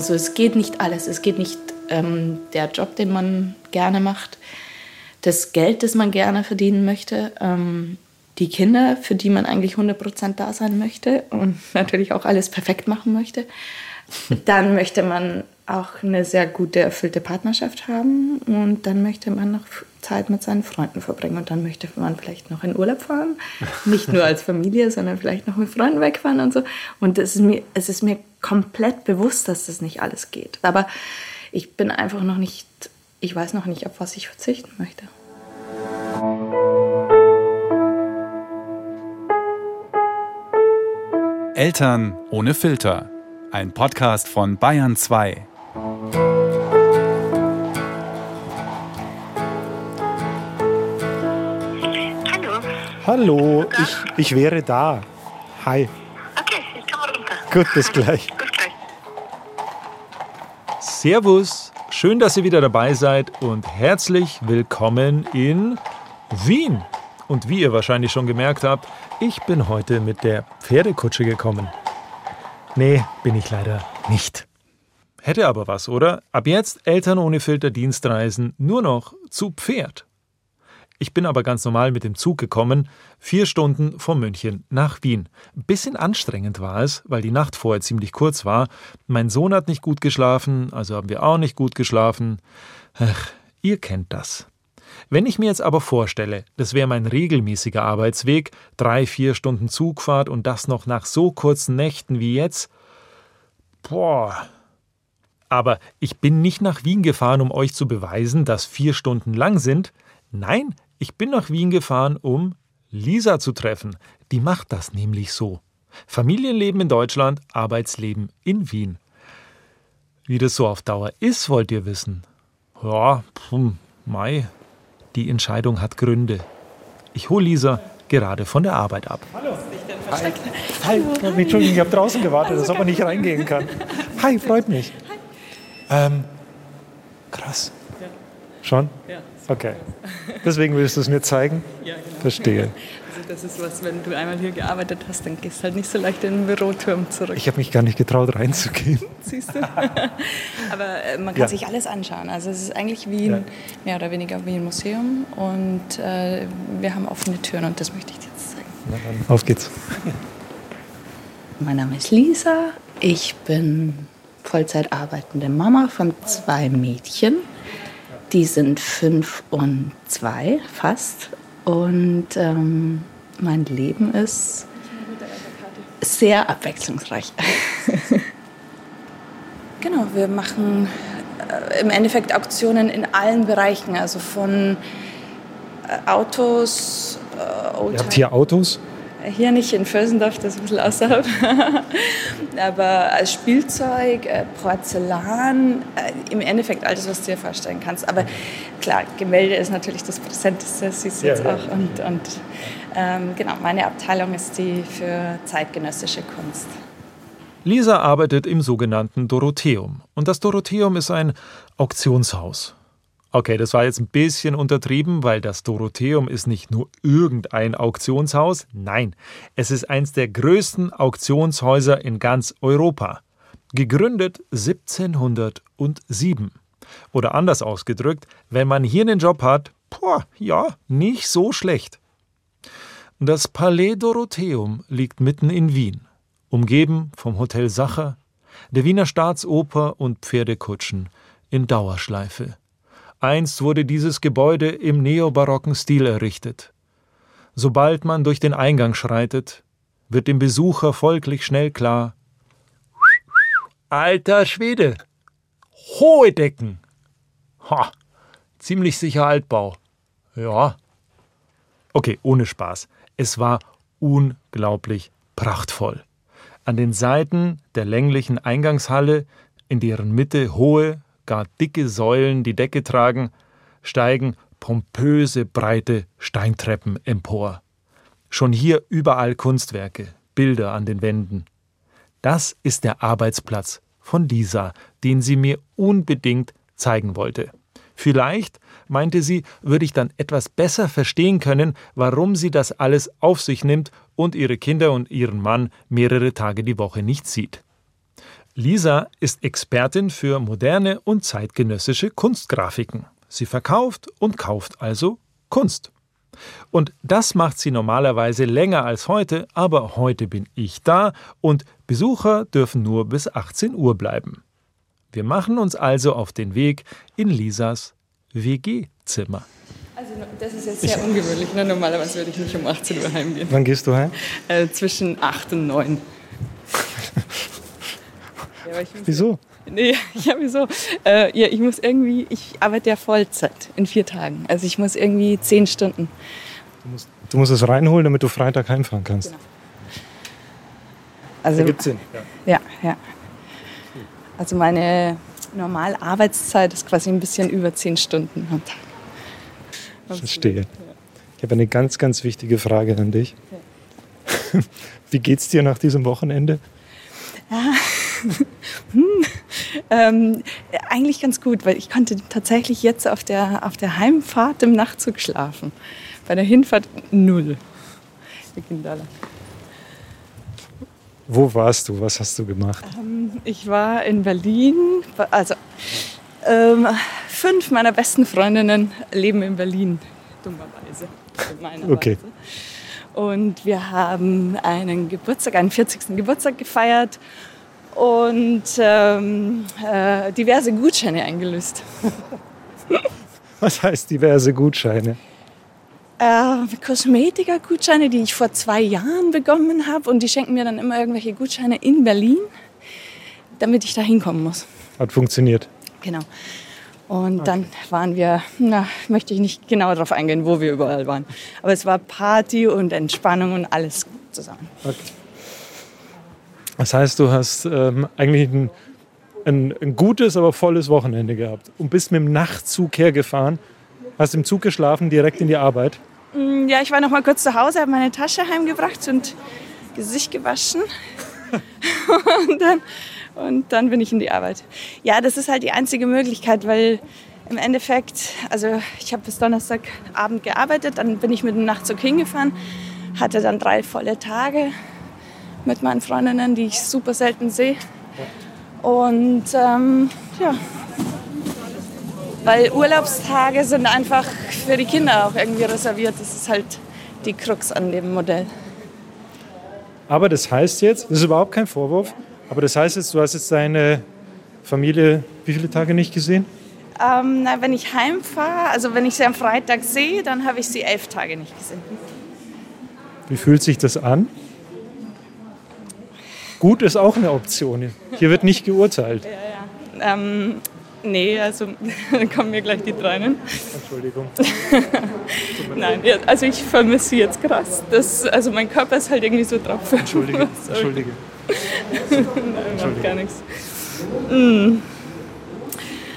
Also es geht nicht alles. Es geht nicht ähm, der Job, den man gerne macht, das Geld, das man gerne verdienen möchte, ähm, die Kinder, für die man eigentlich 100% da sein möchte und natürlich auch alles perfekt machen möchte. Dann möchte man auch eine sehr gute, erfüllte Partnerschaft haben und dann möchte man noch Zeit mit seinen Freunden verbringen und dann möchte man vielleicht noch in Urlaub fahren. Nicht nur als Familie, sondern vielleicht noch mit Freunden wegfahren und so. Und es ist mir, es ist mir komplett bewusst, dass das nicht alles geht. Aber ich bin einfach noch nicht, ich weiß noch nicht, auf was ich verzichten möchte. Eltern ohne Filter. Ein Podcast von Bayern 2. Hallo. Ich, ich wäre da. Hi. Okay, ich komme runter. Gut, bis gleich. Bis gleich. Servus, schön, dass ihr wieder dabei seid und herzlich willkommen in Wien. Und wie ihr wahrscheinlich schon gemerkt habt, ich bin heute mit der Pferdekutsche gekommen. Nee, bin ich leider nicht. Hätte aber was, oder? Ab jetzt Eltern ohne Filter Dienstreisen nur noch zu Pferd. Ich bin aber ganz normal mit dem Zug gekommen, vier Stunden von München nach Wien. Bisschen anstrengend war es, weil die Nacht vorher ziemlich kurz war. Mein Sohn hat nicht gut geschlafen, also haben wir auch nicht gut geschlafen. Ach, ihr kennt das. Wenn ich mir jetzt aber vorstelle, das wäre mein regelmäßiger Arbeitsweg, drei, vier Stunden Zugfahrt und das noch nach so kurzen Nächten wie jetzt, boah. Aber ich bin nicht nach Wien gefahren, um euch zu beweisen, dass vier Stunden lang sind. Nein, ich bin nach Wien gefahren, um Lisa zu treffen. Die macht das nämlich so. Familienleben in Deutschland, Arbeitsleben in Wien. Wie das so auf Dauer ist, wollt ihr wissen? Ja, pf, Mai, die Entscheidung hat Gründe. Ich hole Lisa gerade von der Arbeit ab. Hi. Hi. Entschuldigung, ich habe draußen gewartet, als ob man nicht reingehen kann. Hi, freut mich. Ähm, krass. Schon? Ja. Okay. Deswegen willst du es mir zeigen? Ja, genau. Verstehe. Also das ist was, wenn du einmal hier gearbeitet hast, dann gehst du halt nicht so leicht in den Büroturm zurück. Ich habe mich gar nicht getraut, reinzugehen. Siehst du? Aber äh, man kann Ja. sich alles anschauen. Also es ist eigentlich wie ein, Ja. mehr oder weniger wie ein Museum und äh, wir haben offene Türen und das möchte ich dir jetzt zeigen. Na dann, auf geht's. Mein Name ist Lisa. Ich bin Vollzeit arbeitende Mama von zwei Mädchen. Die sind fünf und zwei fast. Und ähm, mein Leben ist sehr abwechslungsreich. Genau, wir machen äh, im Endeffekt Auktionen in allen Bereichen, also von äh, Autos, äh, Ihr habt hier Autos? Hier nicht in Vösendorf, das ist ein bisschen außerhalb. Aber als Spielzeug, äh, Porzellan, äh, im Endeffekt alles, was du dir vorstellen kannst. Aber klar, Gemälde ist natürlich das Präsenteste, das siehst du Ja, jetzt ja. auch. Und, und ähm, genau, meine Abteilung ist die für zeitgenössische Kunst. Lisa arbeitet im sogenannten Dorotheum. Und das Dorotheum ist ein Auktionshaus. Okay, das war jetzt ein bisschen untertrieben, weil das Dorotheum ist nicht nur irgendein Auktionshaus. Nein, es ist eins der größten Auktionshäuser in ganz Europa. Gegründet 1707. Oder anders ausgedrückt, wenn man hier einen Job hat, boah, ja, nicht so schlecht. Das Palais Dorotheum liegt mitten in Wien, umgeben vom Hotel Sacher, der Wiener Staatsoper und Pferdekutschen in Dauerschleife. Einst wurde dieses Gebäude im neobarocken Stil errichtet. Sobald man durch den Eingang schreitet, wird dem Besucher folglich schnell klar: Alter Schwede! Hohe Decken! Ha! Ziemlich sicher Altbau. Ja. Okay, ohne Spaß. Es war unglaublich prachtvoll. An den Seiten der länglichen Eingangshalle, in deren Mitte hohe, gar dicke Säulen die Decke tragen, steigen pompöse, breite Steintreppen empor. Schon hier überall Kunstwerke, Bilder an den Wänden. Das ist der Arbeitsplatz von Lisa, den sie mir unbedingt zeigen wollte. Vielleicht, meinte sie, würde ich dann etwas besser verstehen können, warum sie das alles auf sich nimmt und ihre Kinder und ihren Mann mehrere Tage die Woche nicht sieht. Lisa ist Expertin für moderne und zeitgenössische Kunstgrafiken. Sie verkauft und kauft also Kunst. Und das macht sie normalerweise länger als heute, aber heute bin ich da und Besucher dürfen nur bis 18 Uhr bleiben. Wir machen uns also auf den Weg in Lisas WG-Zimmer. Also das ist jetzt sehr ungewöhnlich. Ne? Normalerweise würde ich nicht um 18 Uhr heimgehen. Wann gehst du heim? Äh, zwischen 8 und 9. ja, aber ich muss- Wieso? Nee, ja, wieso? Äh, ja, ich muss irgendwie, ich arbeite ja Vollzeit in vier Tagen. Also ich muss irgendwie zehn Stunden. Du musst es reinholen, damit du Freitag heimfahren kannst. Also, Ergibt Sinn. ja, ja. Also meine normale Arbeitszeit ist quasi ein bisschen über zehn Stunden am Tag. Verstehe. Ich habe eine ganz, ganz wichtige Frage an dich. Wie geht's dir nach diesem Wochenende? Ähm, eigentlich ganz gut, weil ich konnte tatsächlich jetzt auf der, auf der Heimfahrt im Nachtzug schlafen. Bei der Hinfahrt null. Wir gehen da lang. Wo warst du? Was hast du gemacht? Ich war in Berlin, also ähm, fünf meiner besten Freundinnen leben in Berlin, dummerweise. Gemeinerweise. Okay. Und wir haben einen Geburtstag, einen 40. Geburtstag gefeiert und ähm, äh, diverse Gutscheine eingelöst. Was heißt diverse Gutscheine? Äh, Kosmetika-Gutscheine, die ich vor zwei Jahren bekommen habe und die schenken mir dann immer irgendwelche Gutscheine in Berlin, damit ich da hinkommen muss. Hat funktioniert. Genau. Und dann waren wir, na, möchte ich nicht genau darauf eingehen, wo wir überall waren. Aber es war Party und Entspannung und alles zusammen. Das heißt, du hast ähm, eigentlich ein, ein, ein gutes, aber volles Wochenende gehabt und bist mit dem Nachtzug hergefahren, hast im Zug geschlafen, direkt in die Arbeit. Mm, Ja, ich war noch mal kurz zu Hause, habe meine Tasche heimgebracht und Gesicht gewaschen. und, dann, und dann bin ich in die Arbeit. Ja, das ist halt die einzige Möglichkeit, weil im Endeffekt, also ich habe bis Donnerstagabend gearbeitet, dann bin ich mit dem Nachtzug hingefahren, hatte dann drei volle Tage mit meinen Freundinnen, die ich super selten sehe. Und ähm, ja, weil Urlaubstage sind einfach für die Kinder auch irgendwie reserviert. Das ist halt die Krux an dem Modell. Aber das heißt jetzt, das ist überhaupt kein Vorwurf, aber das heißt jetzt, du hast jetzt deine Familie wie viele Tage nicht gesehen? Ähm, na, wenn ich heimfahre, also wenn ich sie am Freitag sehe, dann habe ich sie elf Tage nicht gesehen. Wie fühlt sich das an? Gut ist auch eine Option. Hier wird nicht geurteilt. Ähm, nee, also dann kommen mir gleich die Tränen. Entschuldigung. Nein, ja, also ich vermisse sie jetzt krass. Das, also mein Körper ist halt irgendwie so drauf. Entschuldige. Entschuldige. Nein, macht gar nichts. Sollen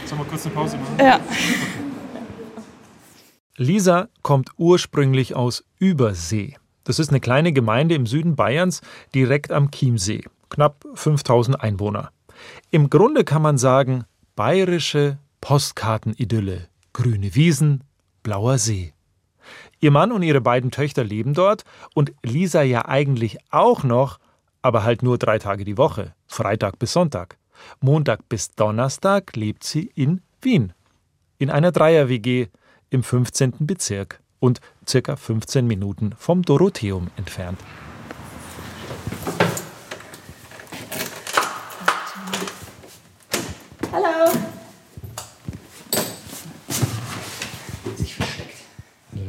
wir kurz eine Pause machen? Ja. Lisa kommt ursprünglich aus Übersee. Das ist eine kleine Gemeinde im Süden Bayerns, direkt am Chiemsee. Knapp 5000 Einwohner. Im Grunde kann man sagen, bayerische Postkartenidylle. Grüne Wiesen, blauer See. Ihr Mann und ihre beiden Töchter leben dort und Lisa ja eigentlich auch noch, aber halt nur drei Tage die Woche, Freitag bis Sonntag. Montag bis Donnerstag lebt sie in Wien. In einer Dreier-WG im 15. Bezirk und circa 15 Minuten vom Dorotheum entfernt.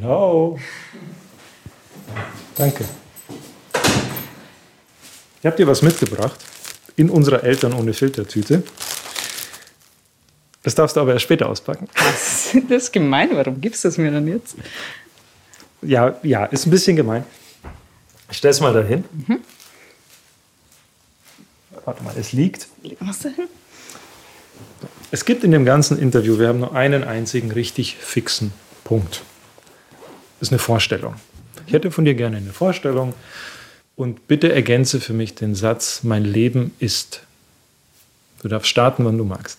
Hallo. Danke. Ich habe dir was mitgebracht in unserer Eltern ohne Filtertüte. Das darfst du aber erst später auspacken. Das ist gemein. Warum gibst du es mir dann jetzt? Ja, ja, ist ein bisschen gemein. Ich stelle es mal dahin. Warte mal, es liegt. Was denn? Es gibt in dem ganzen Interview, wir haben nur einen einzigen richtig fixen Punkt. Ist eine Vorstellung. Ich hätte von dir gerne eine Vorstellung und bitte ergänze für mich den Satz, mein Leben ist. Du darfst starten, wann du magst.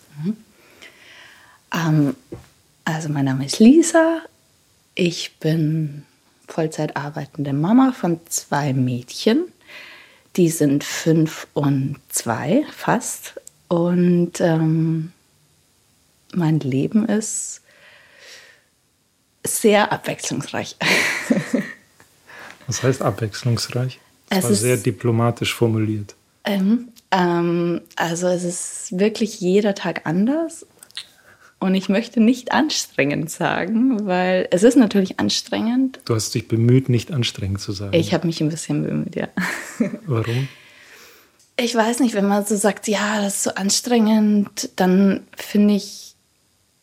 Ähm, also mein Name ist Lisa. Ich bin Vollzeit arbeitende Mama von zwei Mädchen. Die sind fünf und zwei fast. Und ähm, mein Leben ist sehr abwechslungsreich. Was heißt abwechslungsreich? Das Es war ist- sehr diplomatisch formuliert. Ähm, ähm, also es ist wirklich jeder Tag anders. Und ich möchte nicht anstrengend sagen, weil es ist natürlich anstrengend. Du hast dich bemüht, nicht anstrengend zu sein. Ich habe mich ein bisschen bemüht, ja. Warum? Ich weiß nicht, wenn man so sagt, ja, das ist so anstrengend, dann finde ich,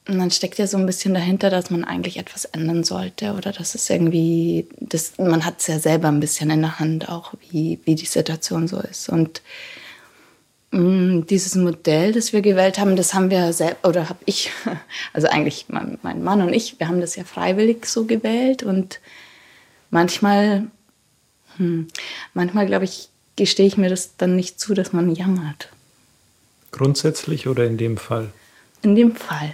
und dann steckt ja so ein bisschen dahinter, dass man eigentlich etwas ändern sollte oder dass es irgendwie, das, man hat es ja selber ein bisschen in der Hand auch, wie, wie die Situation so ist. Und mh, dieses Modell, das wir gewählt haben, das haben wir selbst, oder habe ich, also eigentlich mein, mein Mann und ich, wir haben das ja freiwillig so gewählt und manchmal, hm, manchmal glaube ich, gestehe ich mir das dann nicht zu, dass man jammert. Grundsätzlich oder in dem Fall? In dem Fall,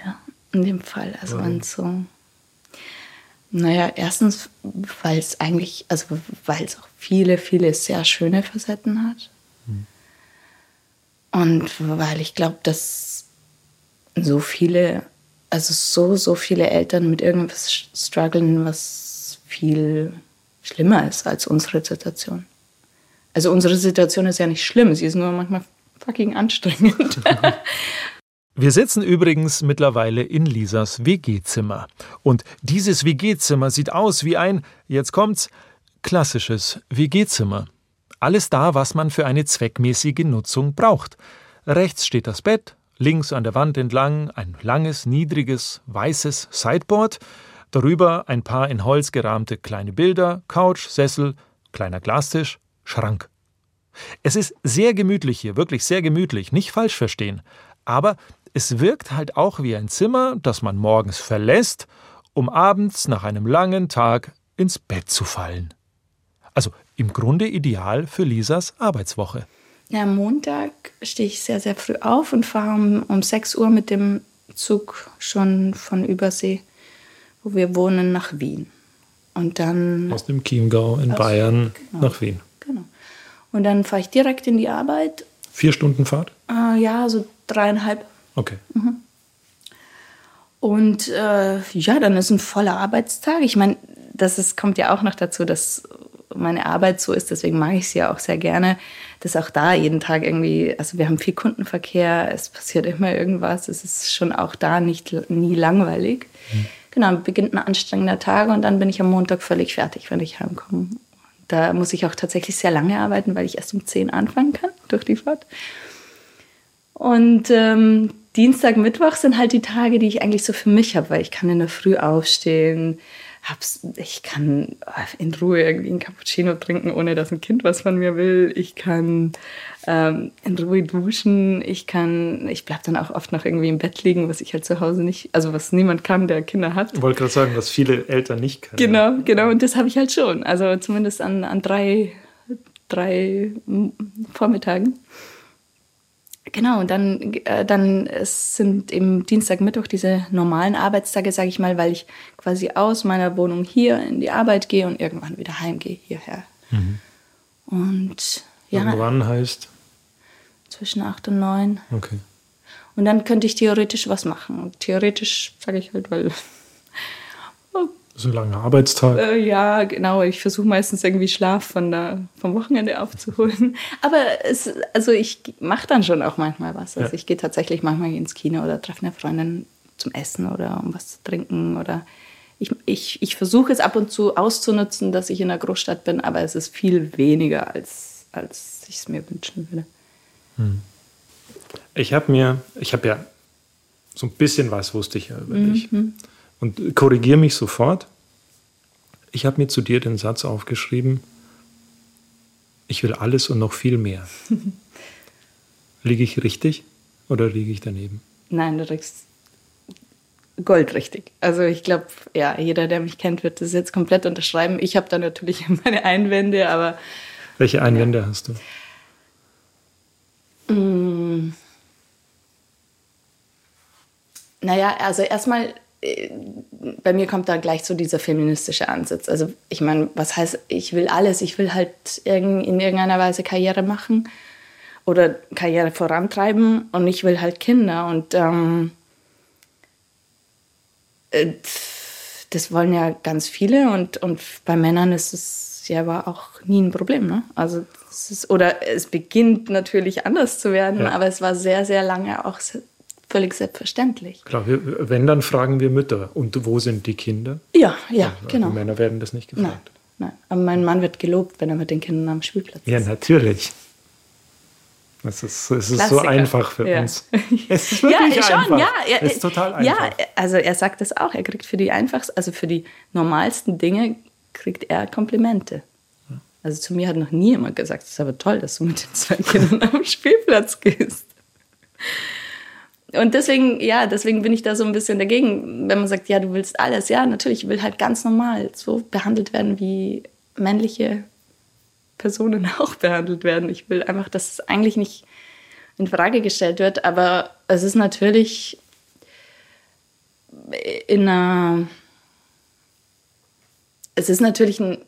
in dem Fall, also Warum? wenn es so, naja, erstens, weil es eigentlich, also weil es auch viele, viele sehr schöne Facetten hat. Und weil ich glaube, dass so viele, also so, so viele Eltern mit irgendwas strugglen, was viel schlimmer ist als unsere Situation. Also unsere Situation ist ja nicht schlimm, sie ist nur manchmal fucking anstrengend. Wir sitzen übrigens mittlerweile in Lisas WG-Zimmer. Und dieses WG-Zimmer sieht aus wie ein, jetzt kommt's, klassisches WG-Zimmer. Alles da, was man für eine zweckmäßige Nutzung braucht. Rechts steht das Bett, links an der Wand entlang ein langes, niedriges, weißes Sideboard, darüber ein paar in Holz gerahmte kleine Bilder, Couch, Sessel, kleiner Glastisch, Schrank. Es ist sehr gemütlich hier, wirklich sehr gemütlich, nicht falsch verstehen. Aber es wirkt halt auch wie ein Zimmer, das man morgens verlässt, um abends nach einem langen Tag ins Bett zu fallen. Also im Grunde ideal für Lisas Arbeitswoche. Ja, am Montag stehe ich sehr, sehr früh auf und fahre um, um 6 Uhr mit dem Zug schon von Übersee, wo wir wohnen, nach Wien. Und dann, Aus dem Chiemgau in Bayern genau. nach Wien. genau. Und dann fahre ich direkt in die Arbeit. Vier Stunden Fahrt? Äh, ja, so dreieinhalb. Okay. Und äh, ja, dann ist ein voller Arbeitstag. Ich meine, das ist, kommt ja auch noch dazu, dass meine Arbeit so ist, deswegen mag ich sie ja auch sehr gerne, dass auch da jeden Tag irgendwie, also wir haben viel Kundenverkehr, es passiert immer irgendwas, es ist schon auch da nicht nie langweilig. Genau, beginnt ein anstrengender Tag und dann bin ich am Montag völlig fertig, wenn ich heimkomme. Da muss ich auch tatsächlich sehr lange arbeiten, weil ich erst um 10 anfangen kann durch die Fahrt. Und ähm, Dienstag, Mittwoch sind halt die Tage, die ich eigentlich so für mich habe, weil ich kann in der Früh aufstehen, hab's, ich kann in Ruhe irgendwie einen Cappuccino trinken, ohne dass ein Kind was von mir will. Ich kann ähm, in Ruhe duschen. Ich kann, ich bleib dann auch oft noch irgendwie im Bett liegen, was ich halt zu Hause nicht, also was niemand kann, der Kinder hat. Ich wollte gerade sagen, was viele Eltern nicht können. Genau, genau. Und das habe ich halt schon. Also zumindest an, an drei, drei mm, Vormittagen. Genau, und dann, äh, dann es sind im Dienstag, Mittwoch diese normalen Arbeitstage, sage ich mal, weil ich quasi aus meiner Wohnung hier in die Arbeit gehe und irgendwann wieder heimgehe hierher. Und ja, Irgendwann heißt, zwischen acht und neun. okay. Und dann könnte ich theoretisch was machen. Und theoretisch sage ich halt, weil So ein langer Arbeitstag. Äh, ja, genau. Ich versuche meistens irgendwie Schlaf von der, vom Wochenende aufzuholen. Aber es, also ich mache dann schon auch manchmal was. Also Ja. ich gehe tatsächlich manchmal ins Kino oder treffe eine Freundin zum Essen oder um was zu trinken. Oder ich, ich, ich versuche es ab und zu auszunutzen, dass ich in einer Großstadt bin, aber es ist viel weniger, als, als ich es mir wünschen würde. Ich habe mir, ich habe ja so ein bisschen was wusste ich ja über Mhm. dich. Und korrigiere mich sofort. Ich habe mir zu dir den Satz aufgeschrieben, ich will alles und noch viel mehr. liege ich richtig oder liege ich daneben? Nein, du kriegst goldrichtig. Also ich glaube, ja, jeder, der mich kennt, wird das jetzt komplett unterschreiben. Ich habe da natürlich meine Einwände, aber Welche Einwände hast du? Mm. Naja, also erstmal, bei mir kommt da gleich so dieser feministische Ansatz. Also ich meine, was heißt, ich will alles, ich will halt in irgendeiner Weise Karriere machen oder Karriere vorantreiben und ich will halt Kinder. Und ähm, äh, das wollen ja ganz viele und, und bei Männern ist es ja aber auch nie ein Problem. Ne? Also ist, oder es beginnt natürlich anders zu werden, Ja. aber es war sehr, sehr lange auch völlig selbstverständlich. Klar, wir, wenn, dann fragen wir Mütter. Und wo sind die Kinder? Ja, ja, Die genau. Männer werden das nicht Nein, gefragt. nein. Aber mein Mann wird gelobt, wenn er mit den Kindern am Spielplatz Ja, ist. natürlich. Es ist, es ist so einfach für Ja. uns. Es ist wirklich ja, schon, einfach. ja. Er, es ist total einfach. Ja, also er sagt das auch. Er kriegt für die einfachsten, also für die normalsten Dinge kriegt er Komplimente. Also zu mir hat noch nie jemand gesagt, es ist aber toll, dass du mit den zwei Kindern am Spielplatz gehst. Und deswegen, ja, deswegen bin ich da so ein bisschen dagegen, wenn man sagt, ja, du willst alles. Ja, natürlich, ich will halt ganz normal so behandelt werden, wie männliche Personen auch behandelt werden. Ich will einfach, dass es eigentlich nicht in Frage gestellt wird, aber es ist natürlich in einer, es ist natürlich ein,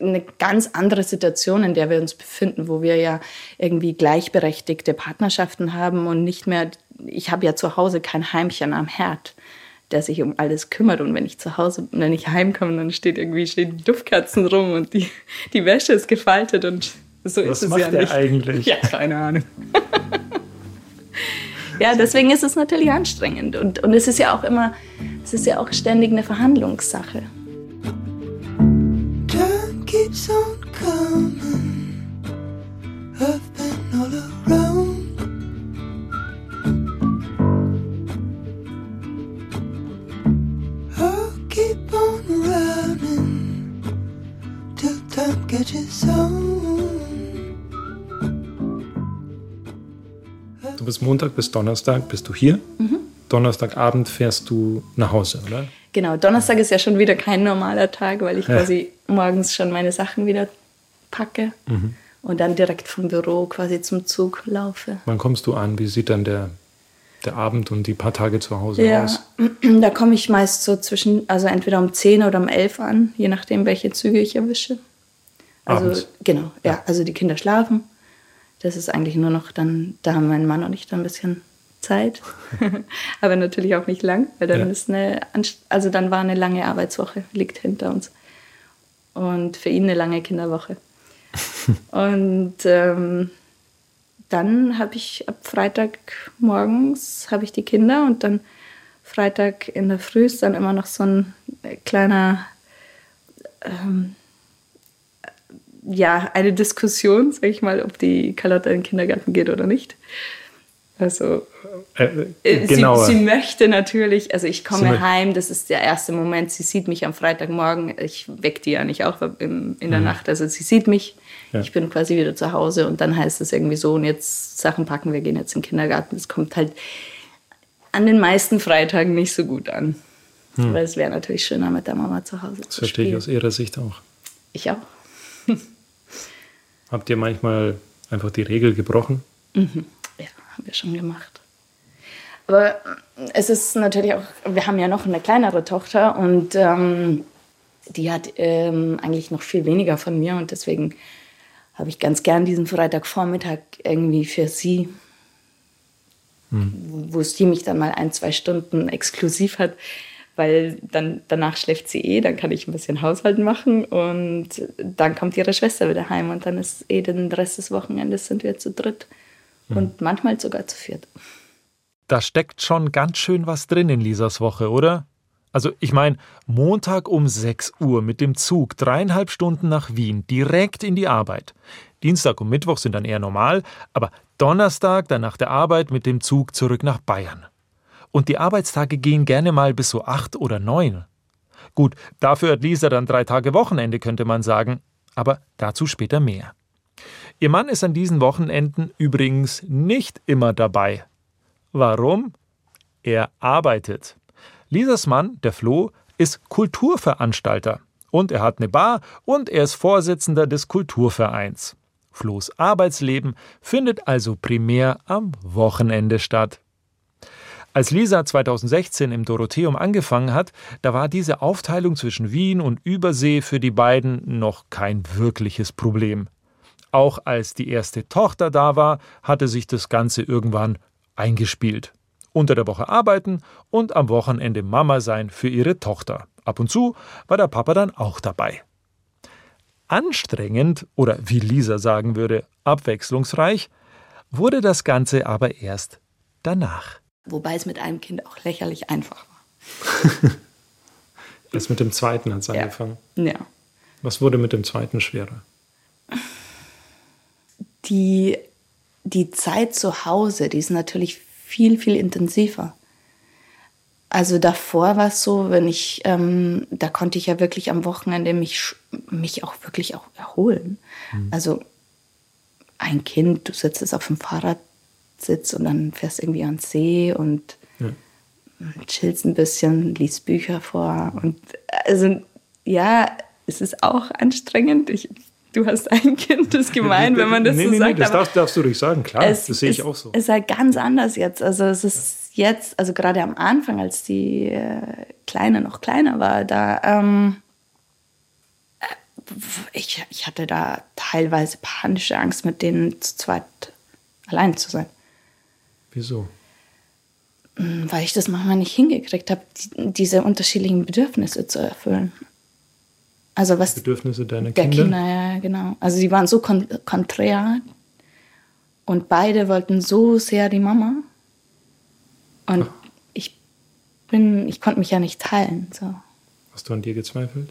eine ganz andere Situation, in der wir uns befinden, wo wir ja irgendwie gleichberechtigte Partnerschaften haben und nicht mehr, ich habe ja zu Hause kein Heimchen am Herd, der sich um alles kümmert und wenn ich zu Hause, wenn ich heimkomme, dann steht irgendwie stehen die Duftkerzen rum und die, die Wäsche ist gefaltet und so Was ist es macht ja nicht. eigentlich? Ja, keine Ahnung. ja, deswegen ist es natürlich anstrengend. Und, und es ist ja auch immer, es ist ja auch ständig eine Verhandlungssache. Time keeps on coming. I've been all around. Till time catches on. Du bist Montag bis Donnerstag, bist du hier. Mhm. Donnerstagabend fährst du nach Hause, oder? Genau, Donnerstag ist ja schon wieder kein normaler Tag, weil ich Ja. quasi morgens schon meine Sachen wieder packe und dann direkt vom Büro quasi zum Zug laufe. Wann kommst du an? Wie sieht dann der, der Abend und die paar Tage zu Hause Ja, aus? da komme ich meist so zwischen, also entweder um 10 oder um 11 an, je nachdem, welche Züge ich erwische. Also, Abends? genau, ja, also die Kinder schlafen. Das ist eigentlich nur noch dann, da haben mein Mann und ich dann ein bisschen Zeit. Aber natürlich auch nicht lang, weil dann Ja. ist eine, also dann war eine lange Arbeitswoche, liegt hinter uns. Und für ihn eine lange Kinderwoche. und ähm, dann habe ich ab Freitag morgens habe ich die Kinder und dann Freitag in der Früh ist dann immer noch so ein kleiner, ähm, ja, eine Diskussion, sag ich mal, ob die Carlotta in den Kindergarten geht oder nicht. Also Äh, äh, genauer. Sie, sie möchte natürlich, also ich Sie komme mö- heim, das ist der erste Moment, sie sieht mich am Freitagmorgen, ich weck die ja nicht auch im, in der Nacht, also sie sieht mich, Mhm. Ja. ich bin quasi wieder zu Hause und dann heißt es irgendwie so, und jetzt Sachen packen, wir gehen jetzt in den Kindergarten. Das kommt halt an den meisten Freitagen nicht so gut an. Weil es wäre natürlich schöner, mit der Mama zu Hause das zu verstehe ich spielen. aus ihrer Sicht auch. Ich auch. Habt ihr manchmal einfach die Regel gebrochen? Ja, haben wir schon gemacht. Aber es ist natürlich auch, wir haben ja noch eine kleinere Tochter und ähm, die hat ähm, eigentlich noch viel weniger von mir und deswegen habe ich ganz gern diesen Freitagvormittag irgendwie für sie, wo sie mich dann mal ein, zwei Stunden exklusiv hat, weil dann danach schläft sie eh, dann kann ich ein bisschen Haushalten machen und dann kommt ihre Schwester wieder heim und dann ist eh den Rest des Wochenendes sind wir zu dritt und manchmal sogar zu viert. Da steckt schon ganz schön was drin in Lisas Woche, oder? Also ich meine, Montag um 6 Uhr mit dem Zug dreieinhalb Stunden nach Wien, direkt in die Arbeit. Dienstag und Mittwoch sind dann eher normal, aber Donnerstag dann nach der Arbeit mit dem Zug zurück nach Bayern. Und die Arbeitstage gehen gerne mal bis so acht oder neun. Gut, dafür hat Lisa dann drei Tage Wochenende, könnte man sagen, aber dazu später mehr. Ihr Mann ist an diesen Wochenenden übrigens nicht immer dabei. Warum? Er arbeitet. Lisas Mann, der Flo, ist Kulturveranstalter. Und er hat eine Bar und er ist Vorsitzender des Kulturvereins. Flo's Arbeitsleben findet also primär am Wochenende statt. Als Lisa 2016 im Dorotheum angefangen hat, da war diese Aufteilung zwischen Wien und Übersee für die beiden noch kein wirkliches Problem. Auch als die erste Tochter da war, hatte sich das Ganze irgendwann eingespielt. Unter der Woche arbeiten und am Wochenende Mama sein für ihre Tochter. Ab und zu war der Papa dann auch dabei. Anstrengend oder wie Lisa sagen würde, abwechslungsreich wurde das Ganze aber erst danach. Wobei es mit einem Kind auch lächerlich einfach war. Erst mit dem zweiten hat es angefangen. Ja. Was wurde mit dem zweiten schwerer? Die, die Zeit zu Hause, die ist natürlich viel, viel intensiver. Also davor war es so, wenn ich, ähm, da konnte ich ja wirklich am Wochenende mich, mich auch wirklich auch erholen. Also ein Kind, du sitzt jetzt auf dem Fahrradsitz und dann fährst irgendwie ans See und chillst ein bisschen, liest Bücher vor. Und also ja, es ist auch anstrengend. Ich, du hast ein Kind, das ist gemein, wenn man das nee, so nee, sagt. Nee, das darfst, darfst du ruhig sagen, klar, es das sehe ich auch so. Es ist halt ganz anders jetzt. Also es ist jetzt, also gerade am Anfang, als die äh, Kleine noch kleiner war, da ähm, äh, ich, ich hatte da teilweise panische Angst, mit denen zu zweit allein zu sein, Wieso? weil ich das manchmal nicht hingekriegt habe, die, diese unterschiedlichen Bedürfnisse zu erfüllen. Also was Bedürfnisse deiner der Kinder? Kinder, ja, genau. Also die waren so kon konträr und beide wollten so sehr die Mama. Und ich bin, ich konnte mich ja nicht teilen. So Hast du an dir gezweifelt?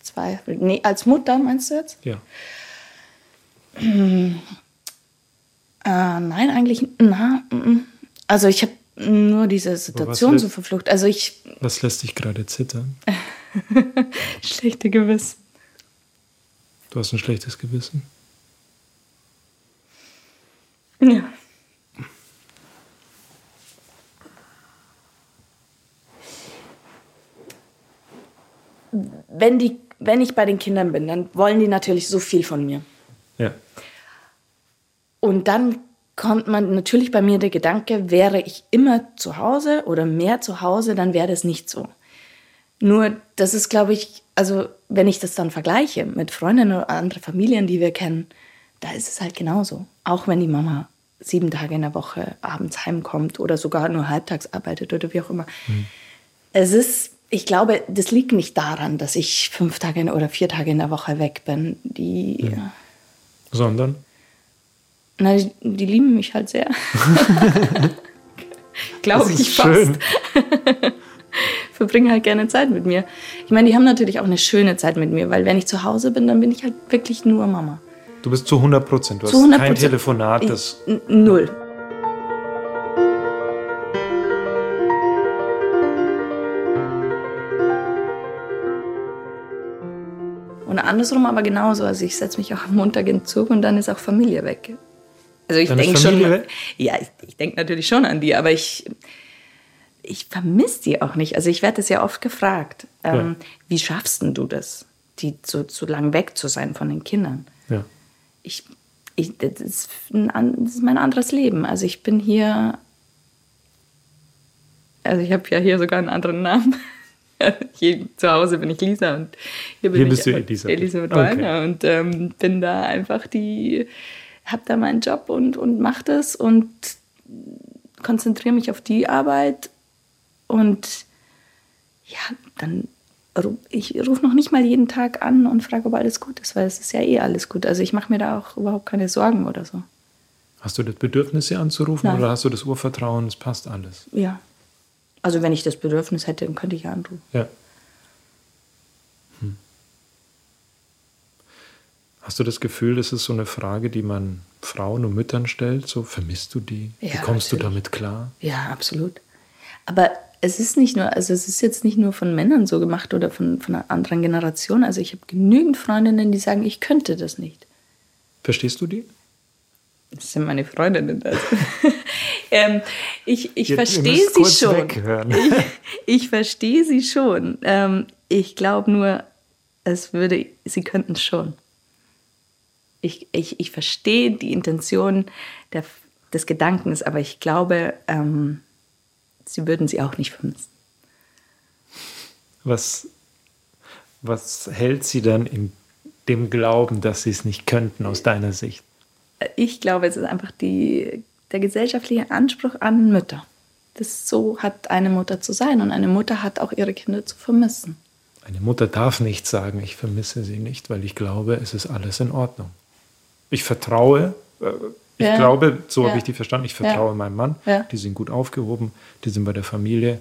Zweifel. Nee, als Mutter meinst du jetzt? Ja. Äh, nein, eigentlich, na, mm, mm. also ich habe nur diese Situation so verflucht. Also ich, Was lässt dich gerade zittern? schlechte Gewissen. Du hast ein schlechtes Gewissen? Ja. Wenn, die, wenn ich bei den Kindern bin, dann wollen die natürlich so viel von mir. Ja. Und dann kommt man natürlich bei mir der Gedanke, wäre ich immer zu Hause oder mehr zu Hause, dann wäre das nicht so. Nur, das ist, glaube ich, also wenn ich das dann vergleiche mit Freundinnen oder anderen Familien, die wir kennen, da ist es halt genauso. Auch wenn die Mama sieben Tage in der Woche abends heimkommt oder sogar nur halbtags arbeitet oder wie auch immer. Es ist, ich glaube, das liegt nicht daran, dass ich fünf Tage oder vier Tage in der Woche weg bin. Die, Sondern? Na, die, die lieben mich halt sehr. glaube ich fast. Verbringen halt gerne Zeit mit mir. Ich meine, die haben natürlich auch eine schöne Zeit mit mir, weil wenn ich zu Hause bin, dann bin ich halt wirklich nur Mama. Du bist zu 100 Prozent. Du Zu hast 100 kein Telefonat, das. Null. Und andersrum aber genauso. Also ich setze mich auch am Montag in den Zug und dann ist auch Familie weg. Also ich denke schon. Ja, ich, ich denke natürlich schon an die, aber ich, ich vermisse die auch nicht. Also ich werde das ja oft gefragt. Ähm, Wie schaffst denn du das, die so, so lang weg zu sein von den Kindern? Ja. ich, ich, das, ist ein, das ist mein anderes Leben. Also ich bin hier, also ich habe ja hier sogar einen anderen Namen. Hier, zu Hause bin ich Lisa und hier bin Hier ich bist du einfach Elisabeth. Okay. Und ähm, bin da einfach die, habe da meinen Job und, und mache das und konzentriere mich auf die Arbeit und ja, dann ich rufe noch nicht mal jeden Tag an und frage, ob alles gut ist, weil es ist ja eh alles gut. Also ich mache mir da auch überhaupt keine Sorgen oder so. Hast du das Bedürfnis, sie anzurufen Nein. oder hast du das Urvertrauen, es passt alles? Ja. Also wenn ich das Bedürfnis hätte, dann könnte ich ja anrufen. Ja. Hast du das Gefühl, das ist so eine Frage, die man Frauen und Müttern stellt? So, vermisst du die? Wie Ja, kommst du natürlich. damit klar? Ja, absolut. Aber es ist nicht nur, also es ist jetzt nicht nur von Männern so gemacht oder von, von einer anderen Generation. Also ich habe genügend Freundinnen, die sagen, ich könnte das nicht. Verstehst du die? Das sind meine Freundinnen. Also. ähm, ich ich verstehe sie schon. Ich, ich verstehe sie schon. Ähm, ich glaube nur, es würde, sie könnten es schon. Ich, ich, ich verstehe die Intention der, des Gedankens, aber ich glaube, ähm, sie würden sie auch nicht vermissen. Was, was hält sie dann in dem Glauben, dass sie es nicht könnten aus deiner Sicht? Ich glaube, es ist einfach die, der gesellschaftliche Anspruch an Mütter. Das so hat eine Mutter zu sein und eine Mutter hat auch ihre Kinder zu vermissen. Eine Mutter darf nicht sagen, ich vermisse sie nicht, weil ich glaube, es ist alles in Ordnung. Ich vertraue, äh, ich Ja. glaube, so Ja. habe ich die verstanden, ich vertraue meinem Mann, Ja. die sind gut aufgehoben, die sind bei der Familie.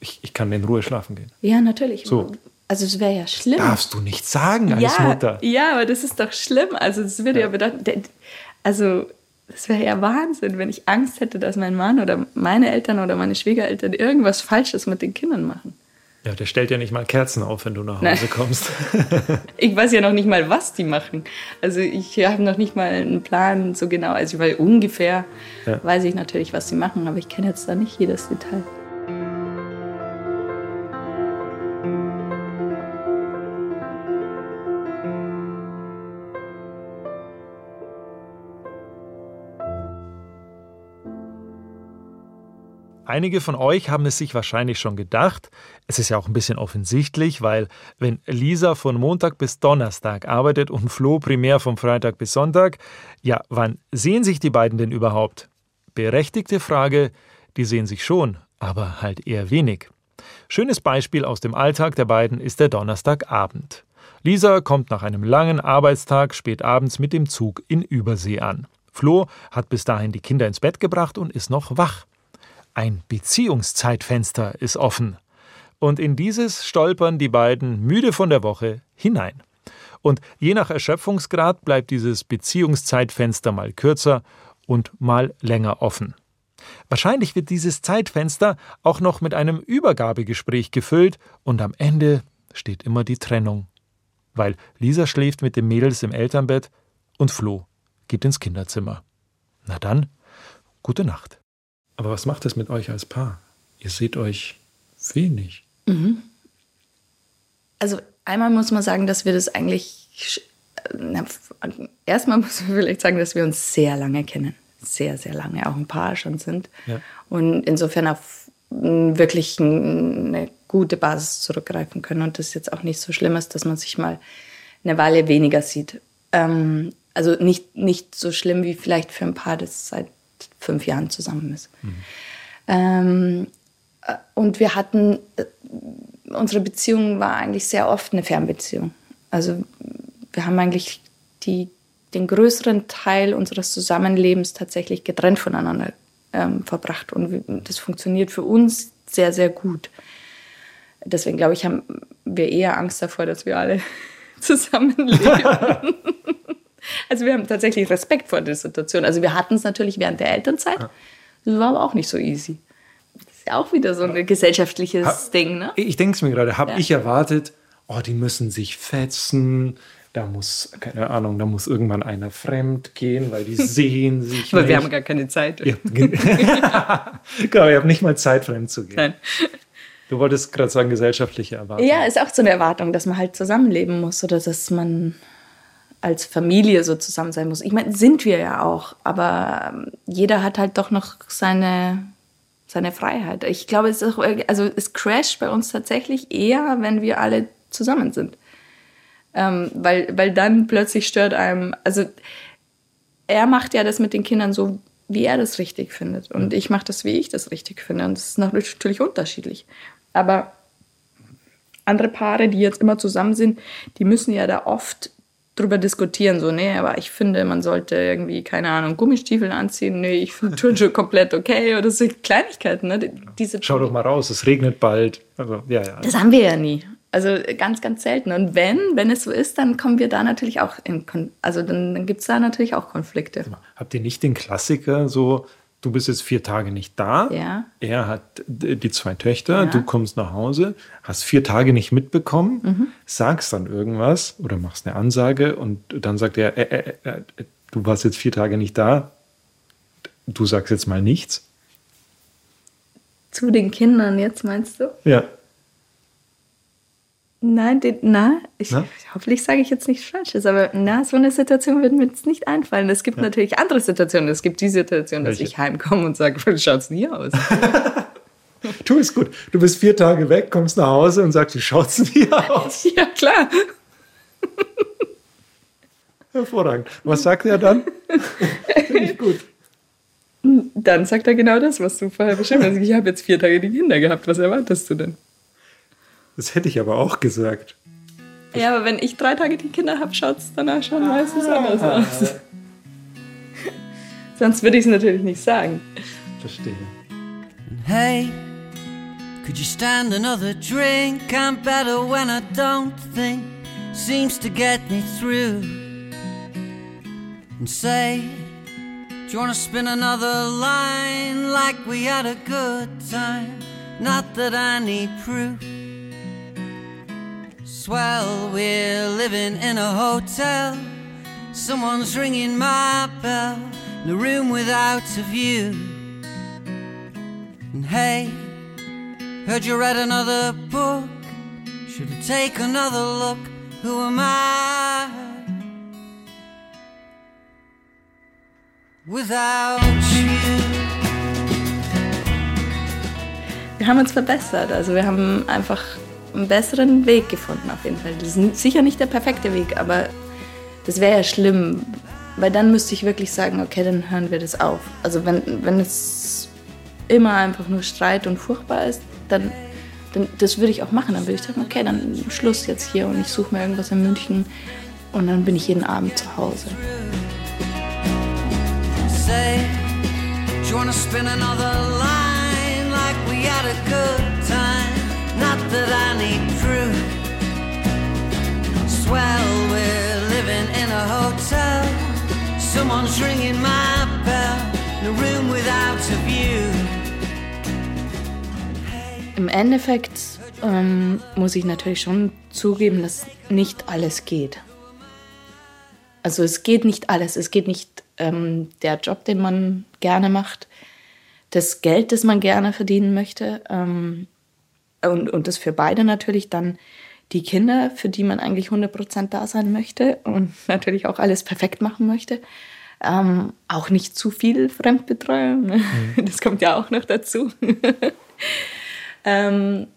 Ich, ich kann in Ruhe schlafen gehen. Ja, natürlich. So. Also es wäre ja schlimm. Darfst du nicht sagen als ja, Mutter. Ja, aber das ist doch schlimm. Also das würde ja, bedeuten, also das wäre ja Wahnsinn, wenn ich Angst hätte, dass mein Mann oder meine Eltern oder meine Schwiegereltern irgendwas Falsches mit den Kindern machen. Ja, der stellt ja nicht mal Kerzen auf, wenn du nach Nein. Hause kommst. Ich weiß ja noch nicht mal, was die machen. Also ich habe noch nicht mal einen Plan so genau. Also weil ungefähr Ja. weiß ich natürlich, was sie machen, aber ich kenne jetzt da nicht jedes Detail. Einige von euch haben es sich wahrscheinlich schon gedacht. Es ist ja auch ein bisschen offensichtlich, weil wenn Lisa von Montag bis Donnerstag arbeitet und Flo primär vom Freitag bis Sonntag, ja, wann sehen sich die beiden denn überhaupt? Berechtigte Frage, die sehen sich schon, aber halt eher wenig. Schönes Beispiel aus dem Alltag der beiden ist der Donnerstagabend. Lisa kommt nach einem langen Arbeitstag spät abends mit dem Zug in Übersee an. Flo hat bis dahin die Kinder ins Bett gebracht und ist noch wach. Ein Beziehungszeitfenster ist offen. Und in dieses stolpern die beiden müde von der Woche hinein. Und je nach Erschöpfungsgrad bleibt dieses Beziehungszeitfenster mal kürzer und mal länger offen. Wahrscheinlich wird dieses Zeitfenster auch noch mit einem Übergabegespräch gefüllt und am Ende steht immer die Trennung. Weil Lisa schläft mit den Mädels im Elternbett und Flo geht ins Kinderzimmer. Na dann, gute Nacht. Aber was macht es mit euch als Paar? Ihr seht euch wenig. Also einmal muss man sagen, dass wir das eigentlich. Na, erstmal muss man vielleicht sagen, dass wir uns sehr lange kennen. Sehr, sehr lange, auch ein Paar schon sind. Ja. Und insofern auf wirklich eine gute Basis zurückgreifen können. Und das jetzt auch nicht so schlimm ist, dass man sich mal eine Weile weniger sieht. Ähm, also nicht, nicht so schlimm wie vielleicht für ein Paar, das seit fünf Jahren zusammen ist. Ähm, äh, und wir hatten, äh, unsere Beziehung war eigentlich sehr oft eine Fernbeziehung. Also wir haben eigentlich die, den größeren Teil unseres Zusammenlebens tatsächlich getrennt voneinander ähm, verbracht. Und das funktioniert für uns sehr, sehr gut. Deswegen glaube ich, haben wir eher Angst davor, dass wir alle zusammenleben. also wir haben tatsächlich Respekt vor der Situation. Also wir hatten es natürlich während der Elternzeit. Das war aber auch nicht so easy. Das ist ja auch wieder so ein gesellschaftliches Ha- Ding, ne? Ich denke es mir gerade, habe Ja. ich erwartet, oh, die müssen sich fetzen, da muss, keine Ahnung, da muss irgendwann einer fremd gehen, weil die sehen sich Aber nicht. wir haben gar keine Zeit. ja, gen- genau, ihr habt nicht mal Zeit, fremd zu gehen. Nein. Du wolltest gerade sagen, gesellschaftliche Erwartungen. Ja, ist auch so eine Erwartung, dass man halt zusammenleben muss oder dass man als Familie so zusammen sein muss. Ich meine, sind wir ja auch, aber ähm, jeder hat halt doch noch seine, seine Freiheit. Ich glaube, es ist auch, also es crasht bei uns tatsächlich eher, wenn wir alle zusammen sind. Ähm, weil, weil dann plötzlich stört einem, also er macht ja das mit den Kindern so, wie er das richtig findet. Und ich mache das, wie ich das richtig finde. Und das ist natürlich unterschiedlich. Aber andere Paare, die jetzt immer zusammen sind, die müssen ja da oft drüber diskutieren, so, nee, aber ich finde, man sollte irgendwie, keine Ahnung, Gummistiefel anziehen, nee, ich finde Turnschuhe komplett okay, oder so Kleinigkeiten, ne? Diese, Schau doch mal raus, es regnet bald. Also, ja, ja. das haben wir ja nie. Also ganz, ganz selten. Und wenn, wenn es so ist, dann kommen wir da natürlich auch in, Kon also dann, dann gibt es da natürlich auch Konflikte. Habt ihr nicht den Klassiker so, du bist jetzt vier Tage nicht da, Ja. er hat die zwei Töchter, Ja. du kommst nach Hause, hast vier Tage nicht mitbekommen, Mhm. sagst dann irgendwas oder machst eine Ansage und dann sagt er, äh, äh, äh, äh, du warst jetzt vier Tage nicht da, du sagst jetzt mal nichts. Zu den Kindern jetzt, meinst du? Ja. Nein, den, na, ich, Na? hoffentlich sage ich jetzt nichts Falsches, aber na, so eine Situation wird mir jetzt nicht einfallen. Es gibt natürlich andere Situationen. Es gibt die Situation, dass Welche? ich heimkomme und sage, wie schaut's denn hier aus? Du ist gut. Du bist vier Tage weg, kommst nach Hause und sagst, wie schaut's denn hier aus? ja, klar. Hervorragend. Was sagt er dann? Finde ich gut. Dann sagt er genau das, was du vorher beschrieben hast. Ich habe jetzt vier Tage die Kinder gehabt. Was erwartest du denn? Das hätte ich aber auch gesagt. Ja, aber wenn ich drei Tage die Kinder habe, schaut es danach schon meistens anders aus. Sonst würde ich es natürlich nicht sagen. Verstehe. Hey, could you stand another drink? I'm better when I don't think. Seems to get me through. And say, do you wanna spin another line like we had a good time? Not that I need proof. Swell, we're living in a hotel. Someone's ringing my bell in a room without a view. And hey, heard you read another book. Should I take another look? Who am I? Without you. Wir haben uns verbessert. Also wir haben einfach einen besseren Weg gefunden auf jeden Fall. Das ist sicher nicht der perfekte Weg, aber das wäre ja schlimm, weil dann müsste ich wirklich sagen, okay, dann hören wir das auf. Also wenn, wenn es immer einfach nur Streit und furchtbar ist, dann, dann das würde ich auch machen. Dann würde ich sagen, okay, dann Schluss jetzt hier und ich suche mir irgendwas in München und dann bin ich jeden Abend zu Hause. Do you wanna spin another line like we had a good time? Not that I need proof. Swell, we're living in a hotel. Someone's ringing my bell in a room without a view. Im Endeffekt ähm, muss ich natürlich schon zugeben, dass nicht alles geht. Also es geht nicht alles. Es geht nicht ähm, der Job, den man gerne macht, das Geld, das man gerne verdienen möchte ähm, und, und das für beide natürlich dann die Kinder, für die man eigentlich 100% da sein möchte und natürlich auch alles perfekt machen möchte. Ähm, auch nicht zu viel Fremdbetreuung, ne? das kommt ja auch noch dazu. ähm,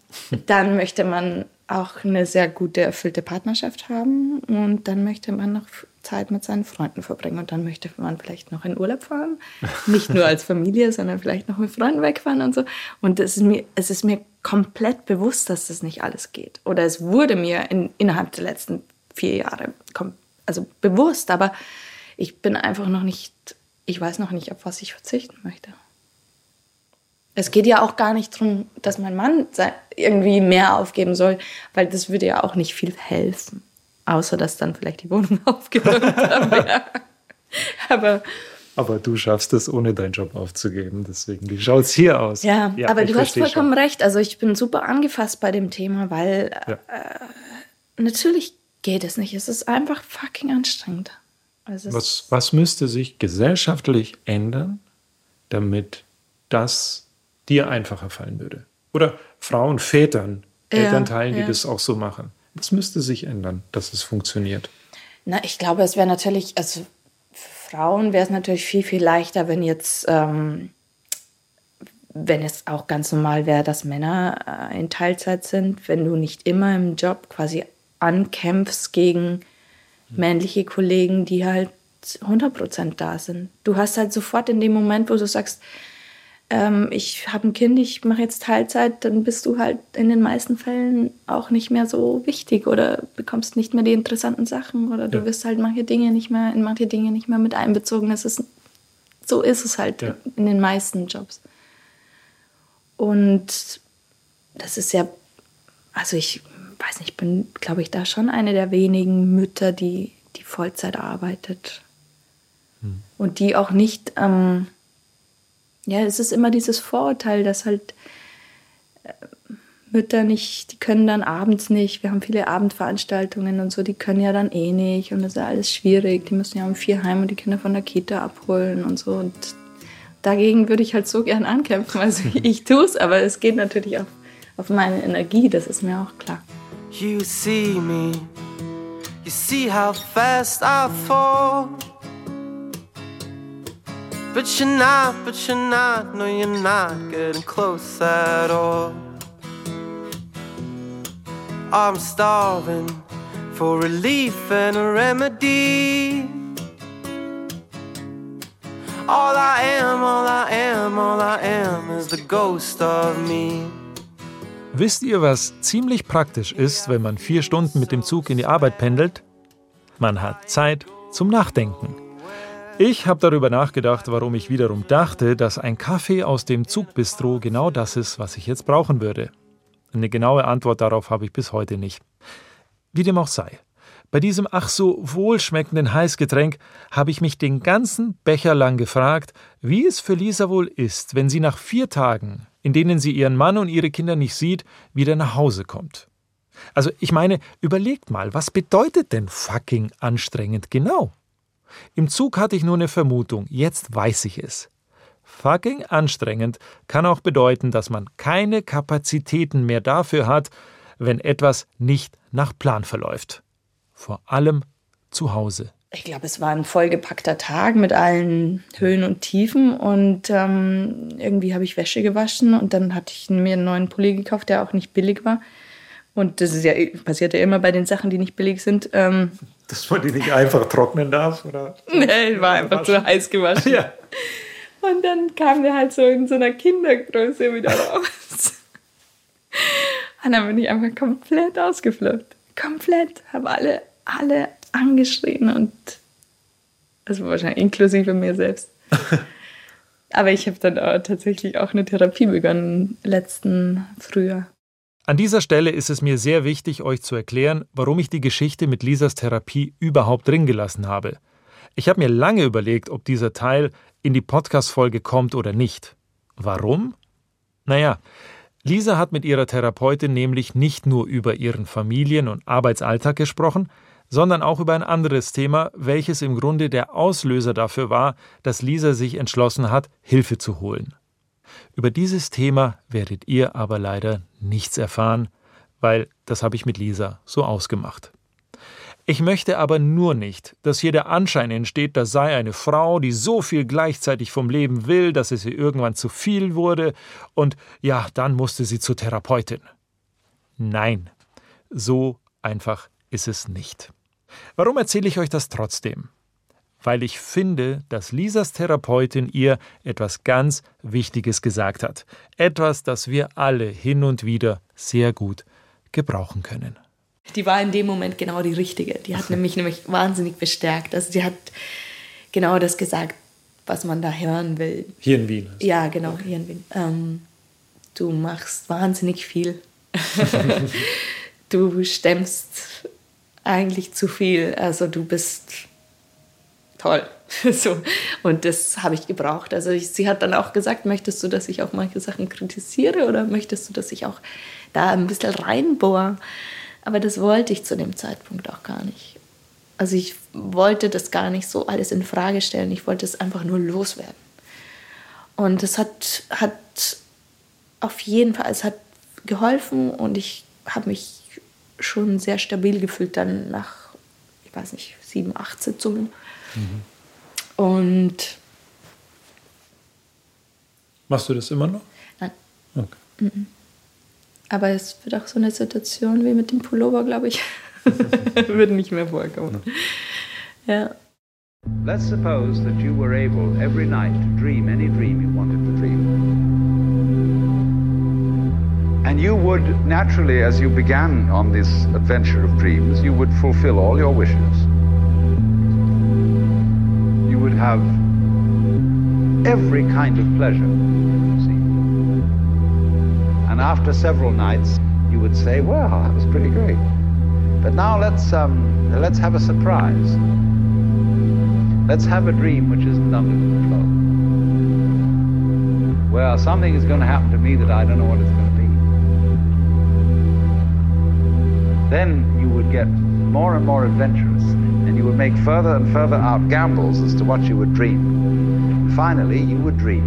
dann möchte man auch eine sehr gute, erfüllte Partnerschaft haben und dann möchte man noch Zeit mit seinen Freunden verbringen und dann möchte man vielleicht noch in Urlaub fahren. Nicht nur als Familie, sondern vielleicht noch mit Freunden wegfahren und so. Und es ist mir, es ist mir komplett bewusst, dass das nicht alles geht. Oder es wurde mir in, innerhalb der letzten vier Jahre also bewusst, aber ich bin einfach noch nicht, ich weiß noch nicht, auf was ich verzichten möchte. Es geht ja auch gar nicht darum, dass mein Mann irgendwie mehr aufgeben soll, weil das würde ja auch nicht viel helfen. Außer dass dann vielleicht die Wohnung aufgeräumt wäre. Aber Aber du schaffst es, ohne deinen Job aufzugeben. Deswegen, wie schaut es hier aus? ja, aber ich du hast vollkommen recht. Also ich bin super angefasst bei dem Thema, weil Ja. äh, natürlich geht es nicht. Es ist einfach fucking anstrengend. Also Was, was müsste sich gesellschaftlich ändern, damit das dir einfacher fallen würde? Oder Frauen, Vätern, Ja, Elternteilen, die ja. das auch so machen. Was müsste sich ändern, dass es funktioniert? Na, ich glaube, es wäre natürlich, also für Frauen wäre es natürlich viel, viel leichter, wenn jetzt, ähm, wenn es auch ganz normal wäre, dass Männer äh, in Teilzeit sind, wenn du nicht immer im Job quasi ankämpfst gegen männliche Kollegen, die halt 100% da sind. Du hast halt sofort in dem Moment, wo du sagst, ähm, ich habe ein Kind, ich mache jetzt Teilzeit, dann bist du halt in den meisten Fällen auch nicht mehr so wichtig oder bekommst nicht mehr die interessanten Sachen oder du Ja. wirst halt manche Dinge nicht mehr in manche Dinge nicht mehr mit einbezogen. Das ist so ist es halt Ja. in den meisten Jobs. Und das ist ja, also ich weiß nicht, ich bin, glaube ich, da schon eine der wenigen Mütter, die, die Vollzeit arbeitet. Und die auch nicht, ähm, ja, es ist immer dieses Vorurteil, dass halt äh, Mütter nicht, die können dann abends nicht, wir haben viele Abendveranstaltungen und so, die können ja dann eh nicht und das ist ja alles schwierig. Die müssen ja um vier heim und die Kinder von der Kita abholen und so. Und dagegen würde ich halt so gern ankämpfen. Also ich tue es, aber es geht natürlich auch auf meine Energie, das ist mir auch klar. You see me, you see how fast I fall. But you're not, but you're not, no, you're not getting close at all. I'm starving for relief and a remedy. All I am, all I am, all I am is the ghost of me. Wisst ihr, was ziemlich praktisch ist, wenn man vier Stunden mit dem Zug in die Arbeit pendelt? Man hat Zeit zum Nachdenken. Ich habe darüber nachgedacht, warum ich wiederum dachte, dass ein Kaffee aus dem Zugbistro genau das ist, was ich jetzt brauchen würde. Eine genaue Antwort darauf habe ich bis heute nicht. Wie dem auch sei. Bei diesem ach so wohlschmeckenden Heißgetränk habe ich mich den ganzen Becher lang gefragt, wie es für Lisa wohl ist, wenn sie nach vier Tagen, in denen sie ihren Mann und ihre Kinder nicht sieht, wieder nach Hause kommt. Also ich meine, überlegt mal, was bedeutet denn fucking anstrengend genau? Im Zug hatte ich nur eine Vermutung, jetzt weiß ich es. Fucking anstrengend kann auch bedeuten, dass man keine Kapazitäten mehr dafür hat, wenn etwas nicht nach Plan verläuft. Vor allem zu Hause. Ich glaube, es war ein vollgepackter Tag mit allen Höhen und Tiefen und ähm, irgendwie habe ich Wäsche gewaschen und dann hatte ich mir einen neuen Pulli gekauft, der auch nicht billig war. Und das ist ja, passiert ja immer bei den Sachen, die nicht billig sind. Ähm, Dass man die nicht einfach trocknen darf, oder? nee, war einfach zu heiß gewaschen. Ja. Und dann kam der halt so in so einer Kindergröße wieder raus. Und dann bin ich einfach komplett ausgeflippt. Komplett. Habe alle, alle angeschrien und das war wahrscheinlich inklusive mir selbst. Aber ich habe dann auch tatsächlich auch eine Therapie begonnen letzten Frühjahr. An dieser Stelle ist es mir sehr wichtig, euch zu erklären, warum ich die Geschichte mit Lisas Therapie überhaupt drin gelassen habe. Ich habe mir lange überlegt, ob dieser Teil in die Podcast-Folge kommt oder nicht. Warum? Naja, Lisa hat mit ihrer Therapeutin nämlich nicht nur über ihren Familien- und Arbeitsalltag gesprochen, sondern auch über ein anderes Thema, welches im Grunde der Auslöser dafür war, dass Lisa sich entschlossen hat, Hilfe zu holen. Über dieses Thema werdet ihr aber leider nichts erfahren, weil das habe ich mit Lisa so ausgemacht. Ich möchte aber nur nicht, dass hier der Anschein entsteht, das sei eine Frau, die so viel gleichzeitig vom Leben will, dass es ihr irgendwann zu viel wurde und ja, dann musste sie zur Therapeutin. Nein, so einfach ist es nicht. Warum erzähle ich euch das trotzdem? Weil ich finde, dass Lisas Therapeutin ihr etwas ganz Wichtiges gesagt hat. Etwas, das wir alle hin und wieder sehr gut gebrauchen können. Die war in dem Moment genau die richtige. Die hat nämlich, nämlich wahnsinnig bestärkt. Also sie hat genau das gesagt, was man da hören will. Hier in Wien. Ja, genau, hier in Wien. Ähm, du machst wahnsinnig viel. du stemmst eigentlich zu viel. Also du bist toll. so. Und das habe ich gebraucht. Also ich, sie hat dann auch gesagt, möchtest du, dass ich auch manche Sachen kritisiere oder möchtest du, dass ich auch da ein bisschen reinbohre? Aber das wollte ich zu dem Zeitpunkt auch gar nicht. Also ich wollte das gar nicht so alles in Frage stellen. Ich wollte es einfach nur loswerden. Und es hat, hat auf jeden Fall, es hat geholfen und ich habe mich schon sehr stabil gefühlt dann nach, ich weiß nicht, sieben, acht Sitzungen. Und Machst du das immer noch? Nein. Okay. aber es wird auch so eine Situation wie mit dem Pullover, glaube ich, wird nicht mehr vorkommen. Ja. Let's suppose that you were able every night to dream any dream you wanted to dream. And you would naturally, as you began on this adventure of dreams, you would fulfill all your wishes. Have every kind of pleasure, you see. And after several nights, you would say, well, that was pretty great. But now let's, um, let's have a surprise. Let's have a dream which isn't under control. Well, something is going to happen to me that I don't know what it's going to be. Then you would get more and more adventurous, would make further and further out gambles as to what you would dream. Finally, you would dream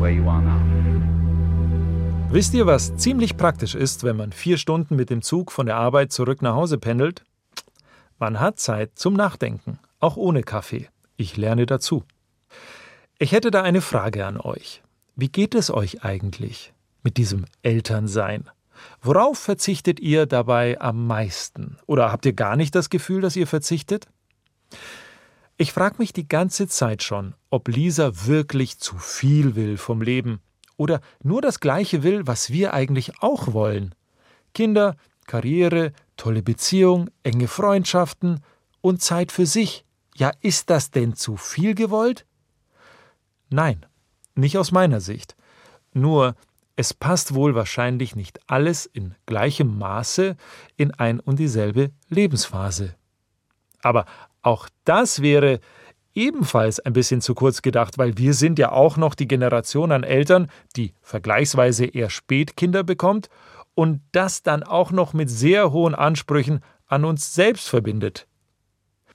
where you are now. Wisst ihr, was ziemlich praktisch ist, wenn man vier Stunden mit dem Zug von der Arbeit zurück nach Hause pendelt? Man hat Zeit zum Nachdenken, auch ohne Kaffee. Ich lerne dazu. Ich hätte da eine Frage an euch. Wie geht es euch eigentlich mit diesem Elternsein? Worauf verzichtet ihr dabei am meisten? Oder habt ihr gar nicht das Gefühl, dass ihr verzichtet? Ich frage mich die ganze Zeit schon, ob Lisa wirklich zu viel will vom Leben oder nur das Gleiche will, was wir eigentlich auch wollen. Kinder, Karriere, tolle Beziehung, enge Freundschaften und Zeit für sich. Ja, ist das denn zu viel gewollt? Nein, nicht aus meiner Sicht. Nur, es passt wohl wahrscheinlich nicht alles in gleichem Maße in ein und dieselbe Lebensphase. Aber auch das wäre ebenfalls ein bisschen zu kurz gedacht, weil wir sind ja auch noch die Generation an Eltern, die vergleichsweise eher spät Kinder bekommt und das dann auch noch mit sehr hohen Ansprüchen an uns selbst verbindet.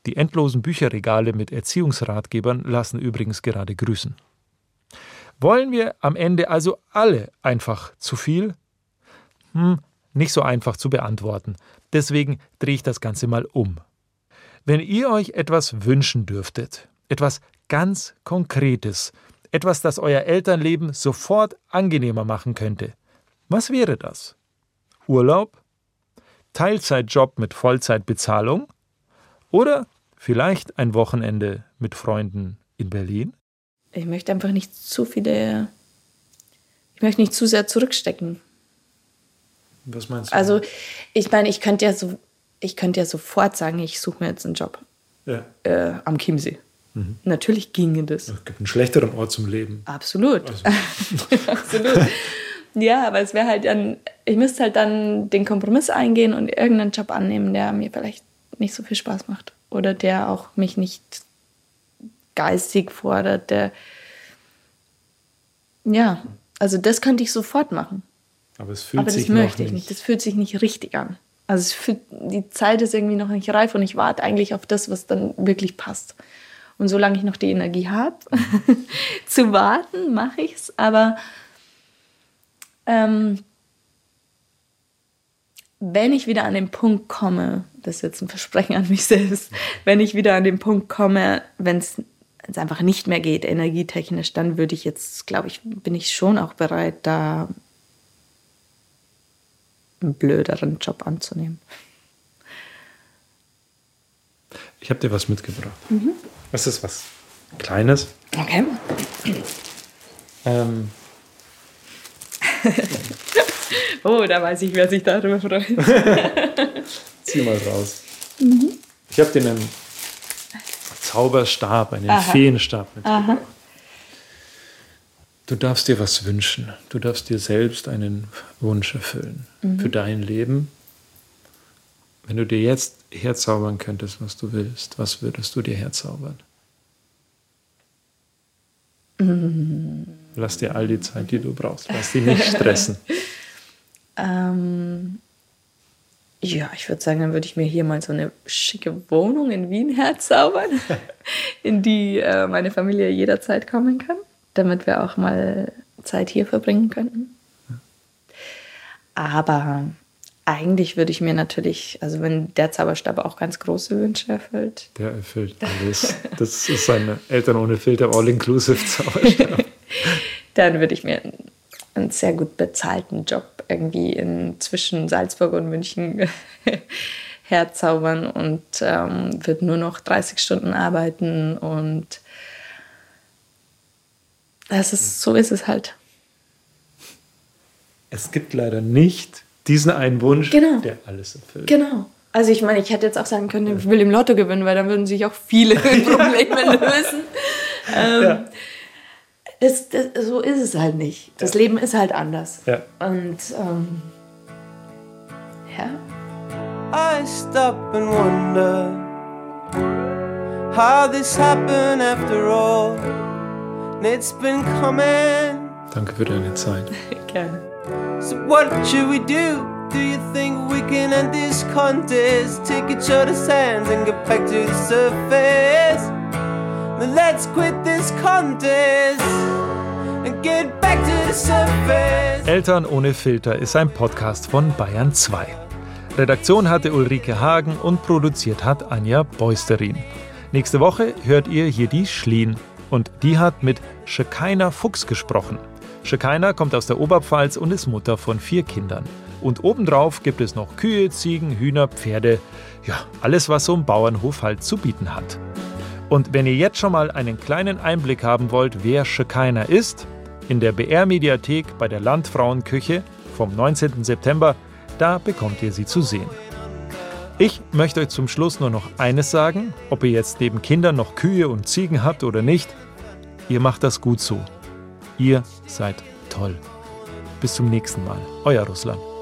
Die endlosen Bücherregale mit Erziehungsratgebern lassen übrigens gerade grüßen. Wollen wir am Ende also alle einfach zu viel? Hm, nicht so einfach zu beantworten. Deswegen drehe ich das Ganze mal um. Wenn ihr euch etwas wünschen dürftet, etwas ganz Konkretes, etwas, das euer Elternleben sofort angenehmer machen könnte, was wäre das? Urlaub? Teilzeitjob mit Vollzeitbezahlung? Oder vielleicht ein Wochenende mit Freunden in Berlin? Ich möchte einfach nicht zu viele. Ich möchte nicht zu sehr zurückstecken. Was meinst du? Also, ich meine, ich könnte ja so, ich könnte ja sofort sagen, ich suche mir jetzt einen Job ja. äh, am Chiemsee. Mhm. Natürlich ginge das. Es gibt einen schlechteren Ort zum Leben. Absolut. Also. Absolut. Ja, aber es wäre halt dann, ich müsste halt dann den Kompromiss eingehen und irgendeinen Job annehmen, der mir vielleicht nicht so viel Spaß macht. Oder der auch mich nicht geistig fordert, der ja, also das könnte ich sofort machen. Aber es fühlt Aber das sich möchte noch ich nicht. Das fühlt sich nicht richtig an. Also fühlt, die Zeit ist irgendwie noch nicht reif und ich warte eigentlich auf das, was dann wirklich passt. Und solange ich noch die Energie habe, zu warten, mache ich es. Aber ähm, wenn ich wieder an den Punkt komme, das ist jetzt ein Versprechen an mich selbst, wenn ich wieder an den Punkt komme, wenn es einfach nicht mehr geht, energietechnisch, dann würde ich jetzt, glaube ich, bin ich schon auch bereit, da einen blöderen Job anzunehmen. Ich habe dir was mitgebracht. Mhm. Das ist was Kleines. Okay. Ähm, Oh, da weiß ich, wer sich darüber freut. zieh mal raus. Mhm. Ich habe dir einen Zauberstab, einen Aha. Feenstab mitgebracht. Du darfst dir was wünschen. Du darfst dir selbst einen Wunsch erfüllen Mhm. für dein Leben. Wenn du dir jetzt herzaubern könntest, was du willst, was würdest du dir herzaubern? Mhm. Lass dir all die Zeit, die du brauchst. Lass dich nicht stressen. Ähm, ja, ich würde sagen, dann würde ich mir hier mal so eine schicke Wohnung in Wien herzaubern, in die äh, meine Familie jederzeit kommen kann, damit wir auch mal Zeit hier verbringen könnten. Aber eigentlich würde ich mir natürlich, also wenn der Zauberstab auch ganz große Wünsche erfüllt, Der erfüllt alles. Das ist ein Eltern ohne Filter All-Inclusive Zauberstab. dann würde ich mir einen, einen sehr gut bezahlten Job irgendwie in, zwischen Salzburg und München herzaubern und ähm, würde nur noch 30 Stunden arbeiten und das ist, so ist es halt. Es gibt leider nicht diesen einen Wunsch, Genau. der alles erfüllt. Genau. Also ich meine, ich hätte jetzt auch sagen können, ich will im Lotto gewinnen, weil dann würden sich auch viele Probleme lösen. Ähm, Ja. Das, das, so ist es halt nicht. Das Leben ist halt anders. Ja. Und ähm, ja. I stop and wonder how this happened after all. And it's been coming. Danke für deine Zeit. Gerne. So what should we do? Do you think we can end this contest? Take each other's hands and get back to the surface. Let's quit this contest and get back to the surface. Eltern ohne Filter ist ein Podcast von Bayern 2. Redaktion hatte Ulrike Hagen und produziert hat Anja Beusterin. Nächste Woche hört ihr hier die Schlien und die hat mit Shekinah Fuchs gesprochen. Shekinah kommt aus der Oberpfalz und ist Mutter von vier Kindern. Und obendrauf gibt es noch Kühe, Ziegen, Hühner, Pferde. Ja, alles, was so ein Bauernhof halt zu bieten hat. Und wenn ihr jetzt schon mal einen kleinen Einblick haben wollt, wer Shekinah ist, in der BR-Mediathek bei der Landfrauenküche vom 19. September, da bekommt ihr sie zu sehen. Ich möchte euch zum Schluss nur noch eines sagen, ob ihr jetzt neben Kindern noch Kühe und Ziegen habt oder nicht, ihr macht das gut so. Ihr seid toll. Bis zum nächsten Mal. Euer Russland.